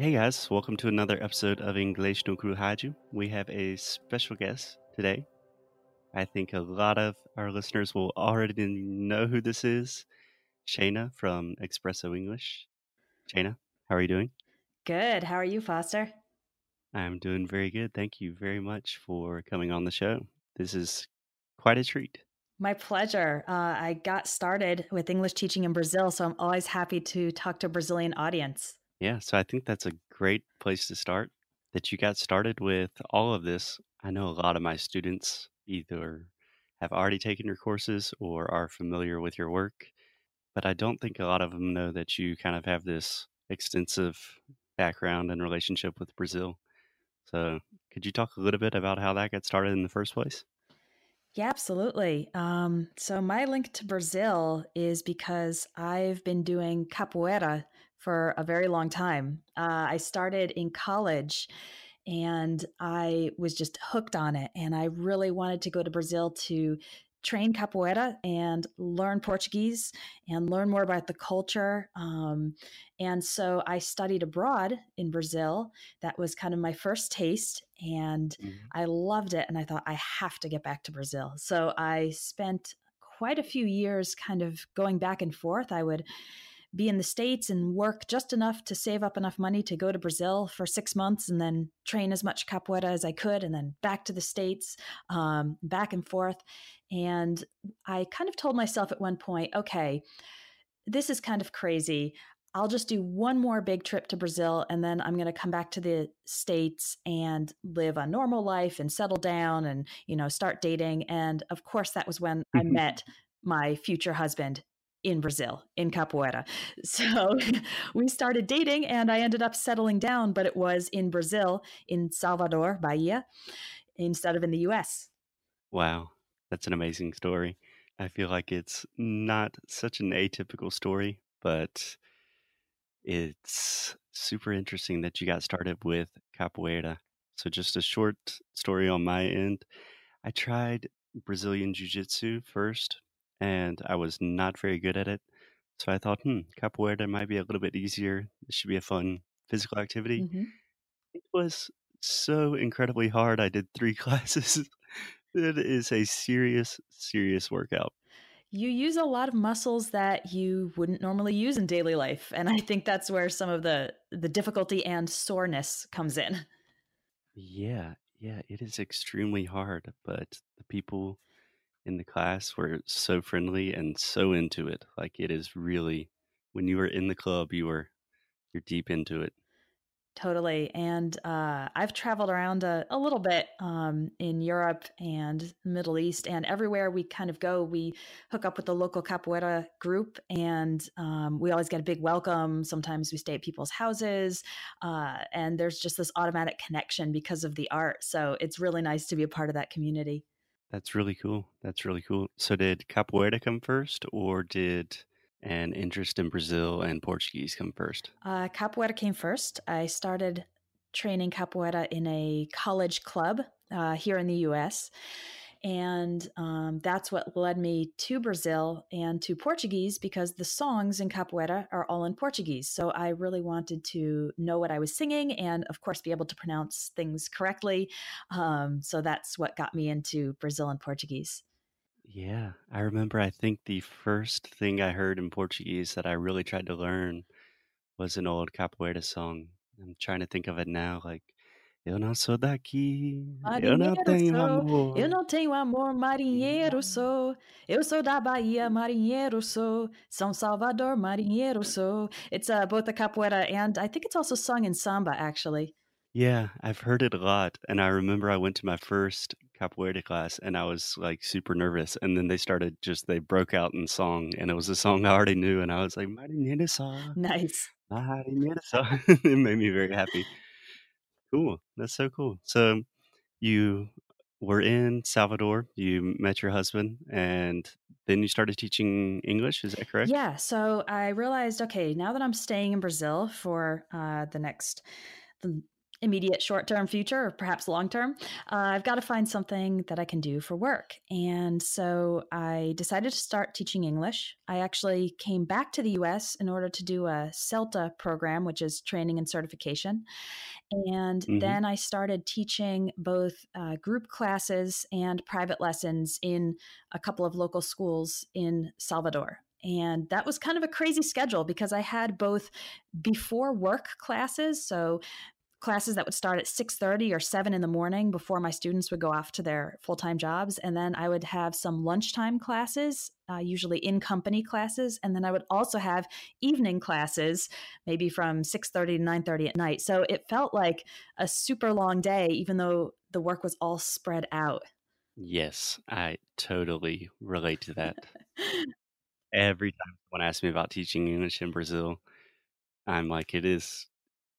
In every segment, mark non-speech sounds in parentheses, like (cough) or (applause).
Hey guys, welcome to another episode of English no Kuru Haju. We have a special guest today. I think a lot of our listeners will already know who this is. Shayna from Espresso English. Shayna, how are you doing? Good. How are you, Foster? I'm doing very good. Thank you very much for coming on the show. This is quite a treat. My pleasure. Uh, I got started with English teaching in Brazil, so I'm always happy to talk to a Brazilian audience. Yeah, so I think that's a great place to start. That you got started with all of this. I know a lot of my students either have already taken your courses or are familiar with your work, but I don't think a lot of them know that you kind of have this extensive background and relationship with Brazil. So, could you talk a little bit about how that got started in the first place? Yeah, absolutely. Um, so, my link to Brazil is because I've been doing capoeira for a very long time. Uh, I started in college and I was just hooked on it. And I really wanted to go to Brazil to train capoeira and learn Portuguese and learn more about the culture. Um, and so I studied abroad in Brazil. That was kind of my first taste, and mm-hmm. I loved it. And I thought, I have to get back to Brazil. So I spent quite a few years kind of going back and forth. I would be in the States and work just enough to save up enough money to go to Brazil for six months and then train as much capoeira as I could and then back to the States, um, back and forth. And I kind of told myself at one point, okay, this is kind of crazy. I'll just do one more big trip to Brazil and then I'm going to come back to the states and live a normal life and settle down and you know start dating and of course that was when I met my future husband in Brazil, in Capoeira. (laughs) So we started dating and I ended up settling down, but it was in Brazil, in Salvador, Bahia, instead of in the US. Wow, that's an amazing story. I feel like it's not such an atypical story, but it's super interesting that you got started with Capoeira. So, just a short story on my end. I tried Brazilian Jiu Jitsu first and I was not very good at it. So I thought, hmm, capoeira might be a little bit easier. It should be a fun physical activity. Mm-hmm. It was so incredibly hard. I did three (laughs) classes. it is a serious, serious workout. You use a lot of muscles that you wouldn't normally use in daily life, and I think that's where some of the the difficulty and soreness comes in. Yeah, yeah, it is extremely hard, but the people in the class were so friendly and so into it. Like it is really when you were in the club, you were you're deep into it. Totally. And uh, I've traveled around a, a little bit um, in Europe and Middle East, and everywhere we kind of go, we hook up with the local capoeira group, and um, we always get a big welcome. Sometimes we stay at people's houses, uh, and there's just this automatic connection because of the art. So it's really nice to be a part of that community. That's really cool. That's really cool. So, did capoeira come first, or did an interest in Brazil and Portuguese come first? Uh, capoeira came first. I started training capoeira in a college club uh, here in the U.S. And um, that's what led me to Brazil and to Portuguese because the songs in Capoeira are all in Portuguese. So I really wanted to know what I was singing and, of course, be able to pronounce things correctly. Um, so that's what got me into Brazil and Portuguese. Yeah, I remember. I think the first thing I heard in Portuguese that I really tried to learn was an old capoeira song. I'm trying to think of it now, like Eu não sou daqui, eu não tenho sou, amor. eu não tenho amor, marinheiro sou. Eu sou da Bahia, marinheiro sou. São Salvador, marinheiro sou. It's uh, both a capoeira and I think it's also sung in samba, actually. Yeah, I've heard it a lot. And I remember I went to my first capoeira class and I was like super nervous. And then they started just, they broke out in song and it was a song I already knew. And I was like, Marinheiro sou. Nice. Marinheiro sou. (laughs) it made me very happy. Cool. That's so cool. So you were in Salvador, you met your husband, and then you started teaching English. Is that correct? Yeah. So I realized, okay, now that I'm staying in Brazil for uh, the next immediate short term future or perhaps long term, uh, I've got to find something that I can do for work. And so I decided to start teaching English. I actually came back to the US in order to do a CELTA program, which is training and certification. And mm-hmm. then I started teaching both uh, group classes and private lessons in a couple of local schools in Salvador and that was kind of a crazy schedule because i had both before work classes so classes that would start at 6.30 or 7 in the morning before my students would go off to their full-time jobs. And then i would have some lunchtime classes uh, usually in company classes. And then i would also have evening classes maybe from 6.30 to 9.30 at night. So it felt like a super long day even though the work was all spread out. Yes i totally relate to that. (laughs) Every time someone asks me about teaching english in brazil i'm like it is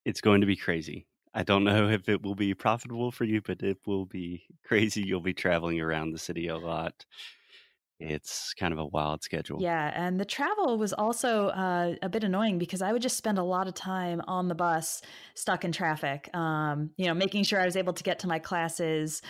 it's going to be crazy I don't know if it will be profitable for you, but it will be (laughs) crazy. You'll be traveling around the city a lot. It's kind of a wild schedule. Yeah, and the travel was also uh, a bit annoying because I would just spend a lot of time on the bus, stuck in traffic. Um, you know, making sure I was able to get to my classes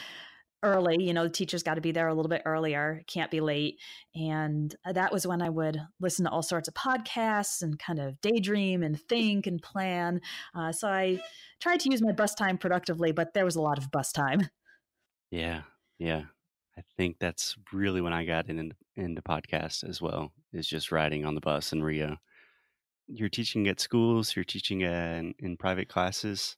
early. You know, the teachers got to be there a little bit earlier, can't be late. And uh, that was when I would listen to all sorts of podcasts and kind of daydream and think and plan. Uh, so I tried to use my bus time productively, but there was a lot of bus time. Yeah. Yeah. I think that's really when I got in, into podcasts as well, is just riding on the bus in Rio. You're teaching at schools, you're teaching in, in private classes.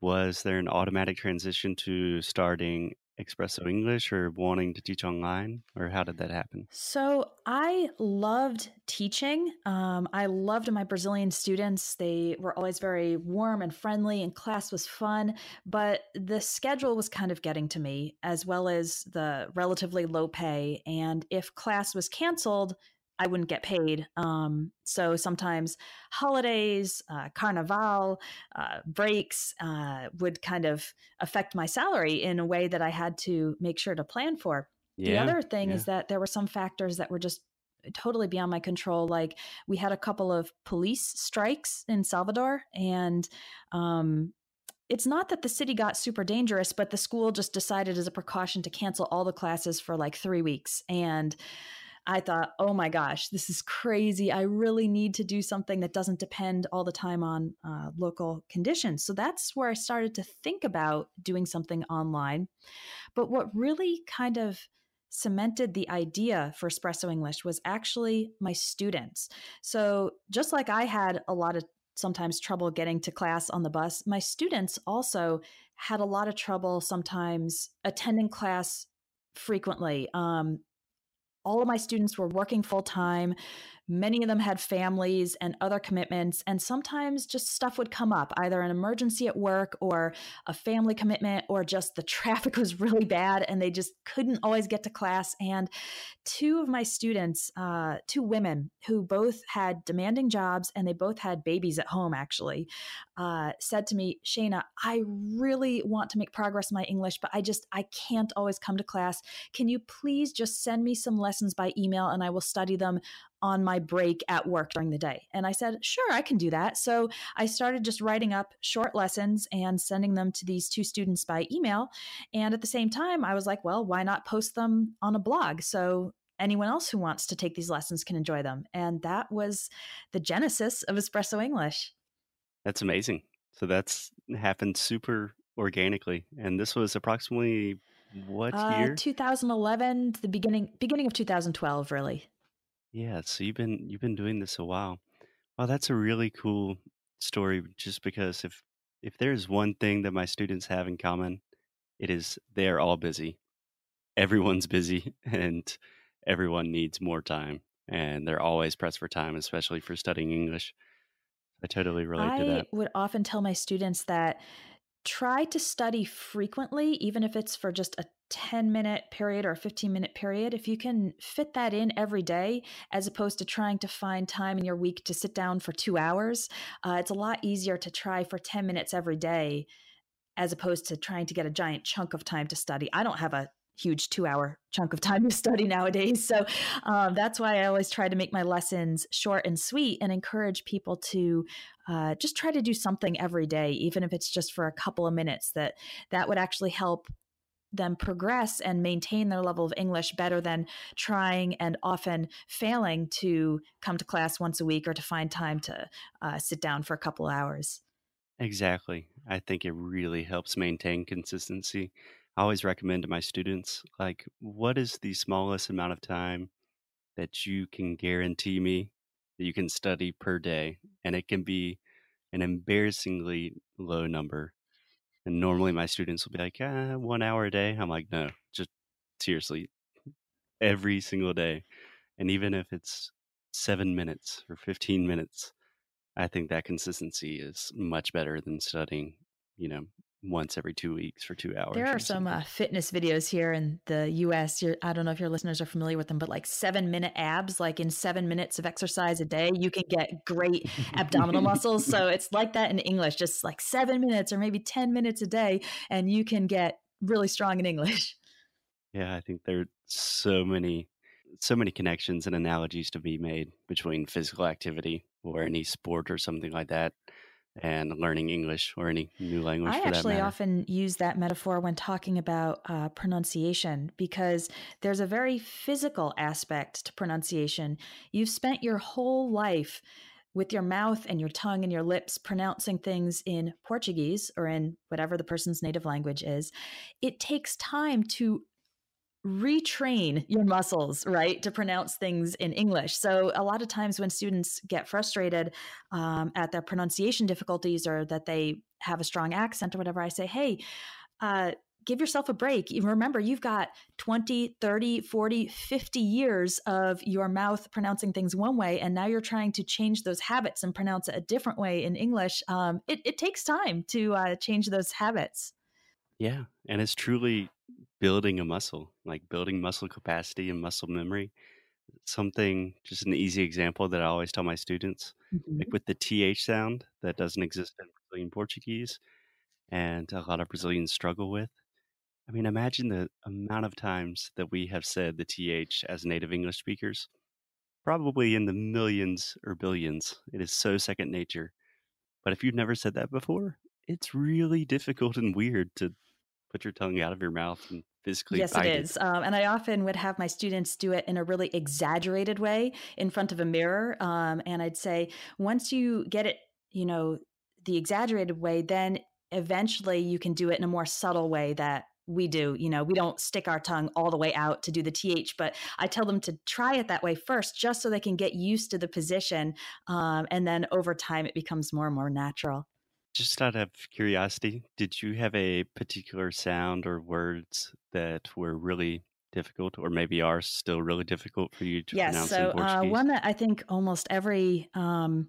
Was there an automatic transition to starting Espresso English or wanting to teach online, or how did that happen? So I loved teaching. Um, I loved my Brazilian students. They were always very warm and friendly, and class was fun. But the schedule was kind of getting to me, as well as the relatively low pay. And if class was canceled, I wouldn't get paid. Um, so sometimes holidays, uh, carnival, uh, breaks uh, would kind of affect my salary in a way that I had to make sure to plan for. Yeah, the other thing yeah. is that there were some factors that were just totally beyond my control. Like we had a couple of police strikes in Salvador, and um, it's not that the city got super dangerous, but the school just decided as a precaution to cancel all the classes for like three weeks. And I thought, oh my gosh, this is crazy. I really need to do something that doesn't depend all the time on uh, local conditions. So that's where I started to think about doing something online. But what really kind of cemented the idea for Espresso English was actually my students. So just like I had a lot of sometimes trouble getting to class on the bus, my students also had a lot of trouble sometimes attending class frequently. Um, all of my students were working full time. Many of them had families and other commitments, and sometimes just stuff would come up either an emergency at work or a family commitment, or just the (laughs) traffic was really bad and they just couldn't always get to class. And two of my students, uh, two women who both had demanding jobs and they both had babies at home, actually, uh, said to me, Shayna, I really want to make progress in my English, but I just, I can't always come to class. Can you please just send me some lessons by email and I will study them on my break at work during the day. And I said, sure, I can do that. So I started just writing up short lessons and sending them to these two students by email. And at the same time, I was like, well, why not post them on a blog? So anyone else who wants to take these lessons can enjoy them. And that was the genesis of Espresso English. That's amazing. So that's happened super organically. And this was approximately what uh, year? 2011, the beginning beginning of 2012, really. Yeah, so you've been you've been doing this a while. Wow, that's a really cool story just because if if there's one thing that my students have in common, it is they're all busy. Everyone's busy (laughs) and everyone needs more time and they're always pressed for time, especially for studying English. I totally relate to I that. would often tell my students that try to study frequently, even if it's for just a 10 minute period or a 15 minute period. If you can fit that in every day, as opposed to trying to find time in your week to sit down for two hours, uh, it's a lot easier to try for 10 minutes every day as opposed to trying to get a giant chunk of time to study. I don't have a huge two hour chunk of time to study nowadays. So um, that's why I always try to make my lessons short and sweet and encourage people to uh, just try to do something every day, even if it's just for a couple of minutes. That that would actually help them progress and maintain their level of English better than trying and often failing to come to class once a week or to find time to uh, sit down for a couple hours. Exactly. I think it really helps maintain consistency. I always recommend to my students, like, what is the smallest amount of time that you can guarantee me that you can study per day? And it can be an embarrassingly low number. And normally my students will be like, ah, one hour a day. I'm like, no, just seriously, every single day. And even if it's seven minutes or 15 minutes, I think that consistency is much better than studying, you know, once every two weeks for two hours. There are some uh, fitness videos here in the US. You're, I don't know if your listeners are familiar with them, but like seven minute abs, like in seven minutes of exercise a day, you can get great abdominal (laughs) muscles. So it's like that in English, just like seven minutes or maybe 10 minutes a day, and you can get really strong in English. Yeah, I think there are so many so many connections and analogies to be made between physical activity or any sport or something like that and learning English or any new language. I actually often use that metaphor when talking about uh, pronunciation because there's a very physical aspect to pronunciation. You've spent your whole life with your mouth and your tongue and your lips pronouncing things in Portuguese or in whatever the person's native language is. It takes time to retrain your muscles, right, to pronounce things in English. So, a lot of times when students get frustrated um, at their pronunciation difficulties or that they have a strong accent or whatever, I say, hey, uh, give yourself a break. Remember, you've got 20, 30, 40, 50 years of your mouth pronouncing things one way, and now you're trying to change those habits and pronounce it a different way in English. Um, it, it, takes time to uh, change those habits. Yeah. And it's truly building a muscle, like building muscle capacity and muscle memory. Something, just an easy example that I always tell my students, mm-hmm. like with the TH sound that doesn't exist in Brazilian Portuguese and a lot of Brazilians struggle with. I mean, imagine the amount of times that we have said the TH as native English speakers. Probably in the millions or billions. It is so second nature. But if you've never said that before, it's really difficult and weird to put your tongue out of your mouth and physically yes it is um, and i often would have my students do it in a really exaggerated way in front of a mirror um, and i'd say once you get it you know the exaggerated way then eventually you can do it in a more subtle way that we do you know we don't stick our tongue all the way out to do the th but i tell them to try it that way first just so they can get used to the position um, and then over time it becomes more and more natural just out of curiosity, did you have a particular sound or words that were really difficult or maybe are still really difficult for you to yes, pronounce so, in Portuguese? Uh, one that I think almost every um,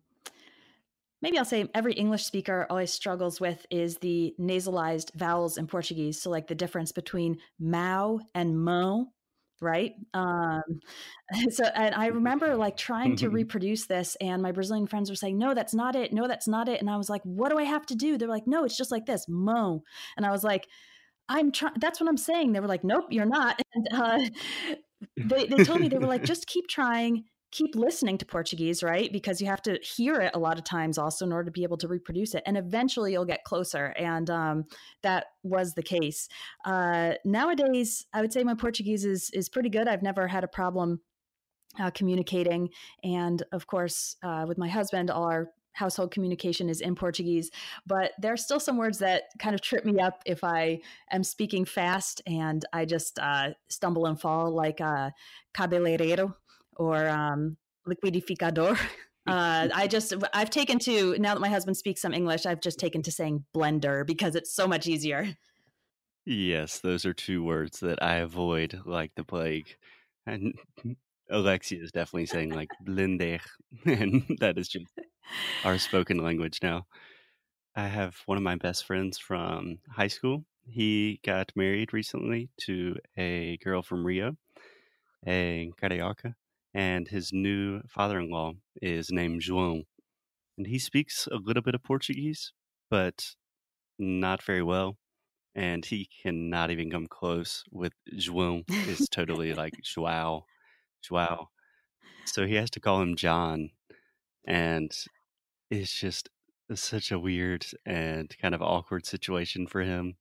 maybe I'll say every English speaker always struggles with is the nasalized vowels in Portuguese. So like the difference between mau and mo right? Um (laughs) so and i remember like trying to reproduce this and my brazilian friends were saying no that's not it. No that's not it. And i was like what do i have to do? They're like no it's just like this mo. And i was like i'm trying that's what i'm saying. They were like nope you're not. (laughs) And uh they, they told me they were like just keep trying keep listening to Portuguese, right? Because you have to hear it a lot of times also in order to be able to reproduce it. And eventually you'll get closer. And um, that was the case. Uh, nowadays, I would say my Portuguese is, is pretty good. I've never had a problem uh, communicating. And of course, uh, with my husband, all our household communication is in Portuguese, but there are still some words that kind of trip me up if I am speaking fast and I just uh, stumble and fall, like uh, cabeleireiro or um, liquidificador. (laughs) Uh, I (laughs) just I've taken to now that my husband speaks some English, I've just taken to saying blender because it's so much easier. Yes, those are two words that I avoid like the plague. And (laughs) Alexia is definitely saying like blender, and that is just our spoken language now. I have one of my best friends from high school. He got married recently to a girl from Rio, a carioca, and his new father-in-law is named João, and he speaks a little bit of Portuguese, but not very well. and he cannot even come close with João. It's totally like (laughs) Joao, Joao. So he has to call him John, and it's just such a weird and kind of awkward situation for him.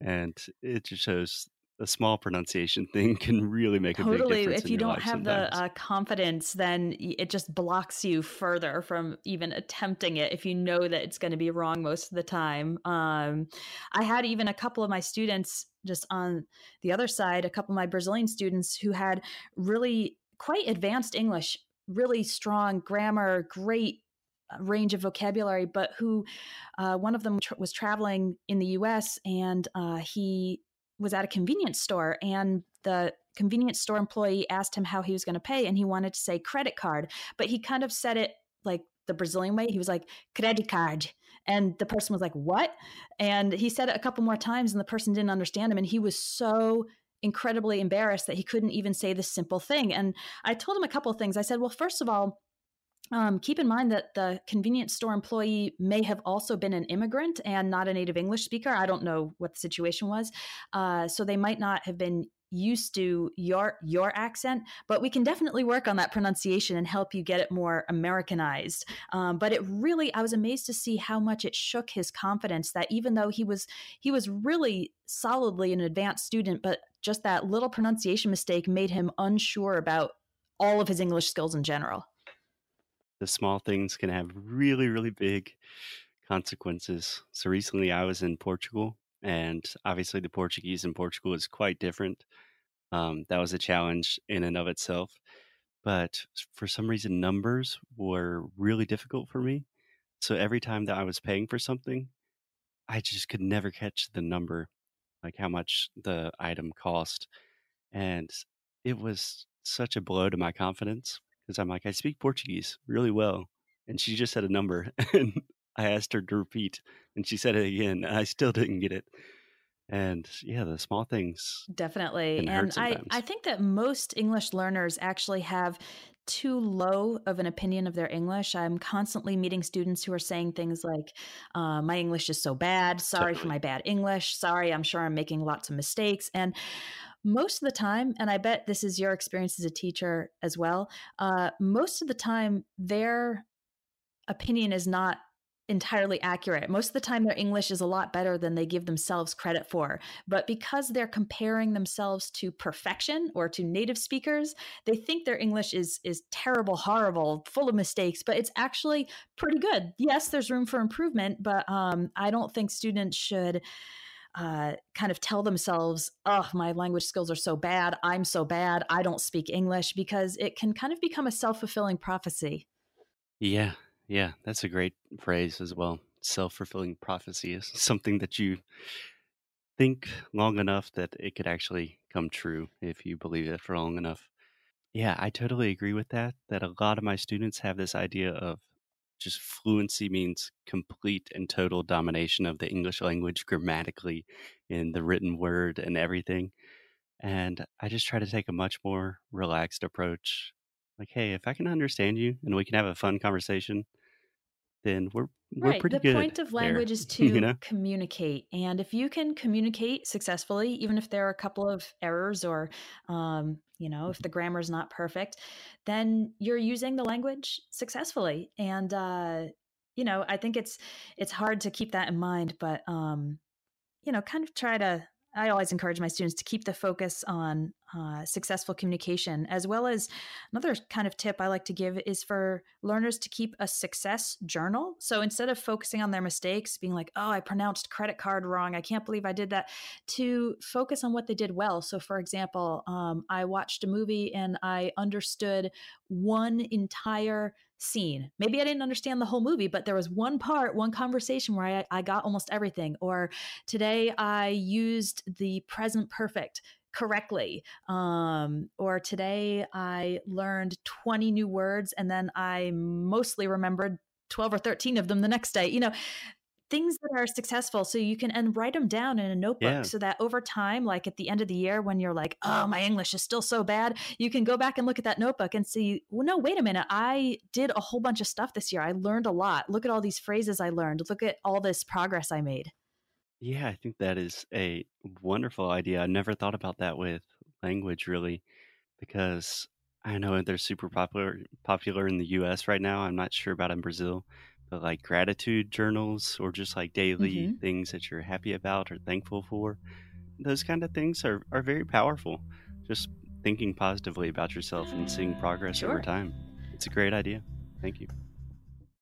And it just shows a small pronunciation thing (laughs) can really make a big Totally. difference If you don't have the uh, confidence, then it just blocks you further from even attempting it if you know that it's going to be wrong most of the time. Um, I had even a couple of my students just on the other side, a couple of my Brazilian students who had really quite advanced English, really strong grammar, great uh, range of vocabulary, but who uh, one of them tr- was traveling in the US and uh, he was at a convenience store and the convenience store employee asked him how he was going to pay and he wanted to say credit card but he kind of said it like the brazilian way. He was like credit card. And the person was like what? And he said it a couple more times and the person didn't understand him and he was so incredibly embarrassed that he couldn't even say this simple thing. And i told him a couple things. I said well first of all um, keep in mind that the convenience store employee may have also been an immigrant and not a native English speaker. I don't know what the situation was, uh, so they might not have been used to your your accent but we can definitely work on that pronunciation and help you get it more americanized. Um, but it really i was amazed to see how much it shook his confidence that even though he was he was really solidly an advanced student but just that little pronunciation mistake made him unsure about all of his english skills in general The small things can have really, really big consequences. So recently I was in Portugal, and obviously the Portuguese in Portugal is quite different. Um, that was a challenge in and of itself. But for some reason, numbers were really difficult for me. So every time that I was paying for something, I just could never catch the number, like how much the item cost. And it was such a blow to my confidence because I'm like, I speak Portuguese really well. And she just said a number, (laughs) and I asked her to repeat, and she said it again, and I still didn't get it. And yeah, the small things Definitely. And I, I think that most English learners actually have too low of an opinion of their English. I'm constantly meeting students who are saying things like, uh, my English is so bad. Sorry for my bad English. Sorry, I'm sure I'm making lots of mistakes. And most of the time, and I bet this is your experience as a teacher as well, uh, most of the time, their opinion is not entirely accurate. Most of the time, their English is a lot better than they give themselves credit for. But because they're comparing themselves to perfection or to native speakers, they think their English is is terrible, horrible, full of mistakes. But it's actually pretty good. Yes, there's room for improvement, but um, I don't think students should. Uh, kind of tell themselves, oh, my language skills are so bad. I'm so bad. I don't speak English because it can kind of become a self fulfilling prophecy. Yeah, yeah, that's a great phrase as well. Self fulfilling prophecy is (laughs) something that you think long enough that it could actually come true if you believe it for long enough. Yeah, I totally agree with that. That a lot of my students have this idea of just fluency means complete and total domination of the English language grammatically in the written word and everything. And I just try to take a much more relaxed approach. Like, hey, if I can understand you and we can have a fun conversation, then we're we're Right. pretty The good point of there. language is (laughs) you to know? communicate. And if you can communicate successfully, even if there are a couple of errors or, um, you know, if the grammar is not perfect, then you're using the language successfully. And, uh, you know, I think it's it's hard to keep that in mind, but um, you know, kind of try to. I always encourage my students to keep the focus on uh, successful communication, as well as another kind of tip I like to give is for learners to keep a success journal. So instead of focusing on their mistakes, being like, oh, I pronounced credit card wrong, I can't believe I did that, to focus on what they did well. So, for example, um, I watched a movie and I understood one entire scene. Maybe I didn't understand the whole movie, but there was one part, one conversation where I, I got almost everything. Or today I used the present perfect correctly. Um, or today I learned 20 new words and then I mostly remembered 12 or 13 of them the next day. You know, things that are successful so you can and write them down in a notebook Yeah. so that over time like at the end of the year when you're like oh my english is still so bad you can go back and look at that notebook and see well no wait a minute i did a whole bunch of stuff this year i learned a lot look at all these phrases i learned look at all this progress i made Yeah, I think that is a wonderful idea. I never thought about that with language really because I know they're super popular popular in the US right now. I'm not sure about in Brazil, but like gratitude journals or just like daily hmm things that you're happy about or thankful for. Those kind of things are are very powerful. Just thinking positively about yourself and seeing progress over Sure. time. It's a great idea. Thank you.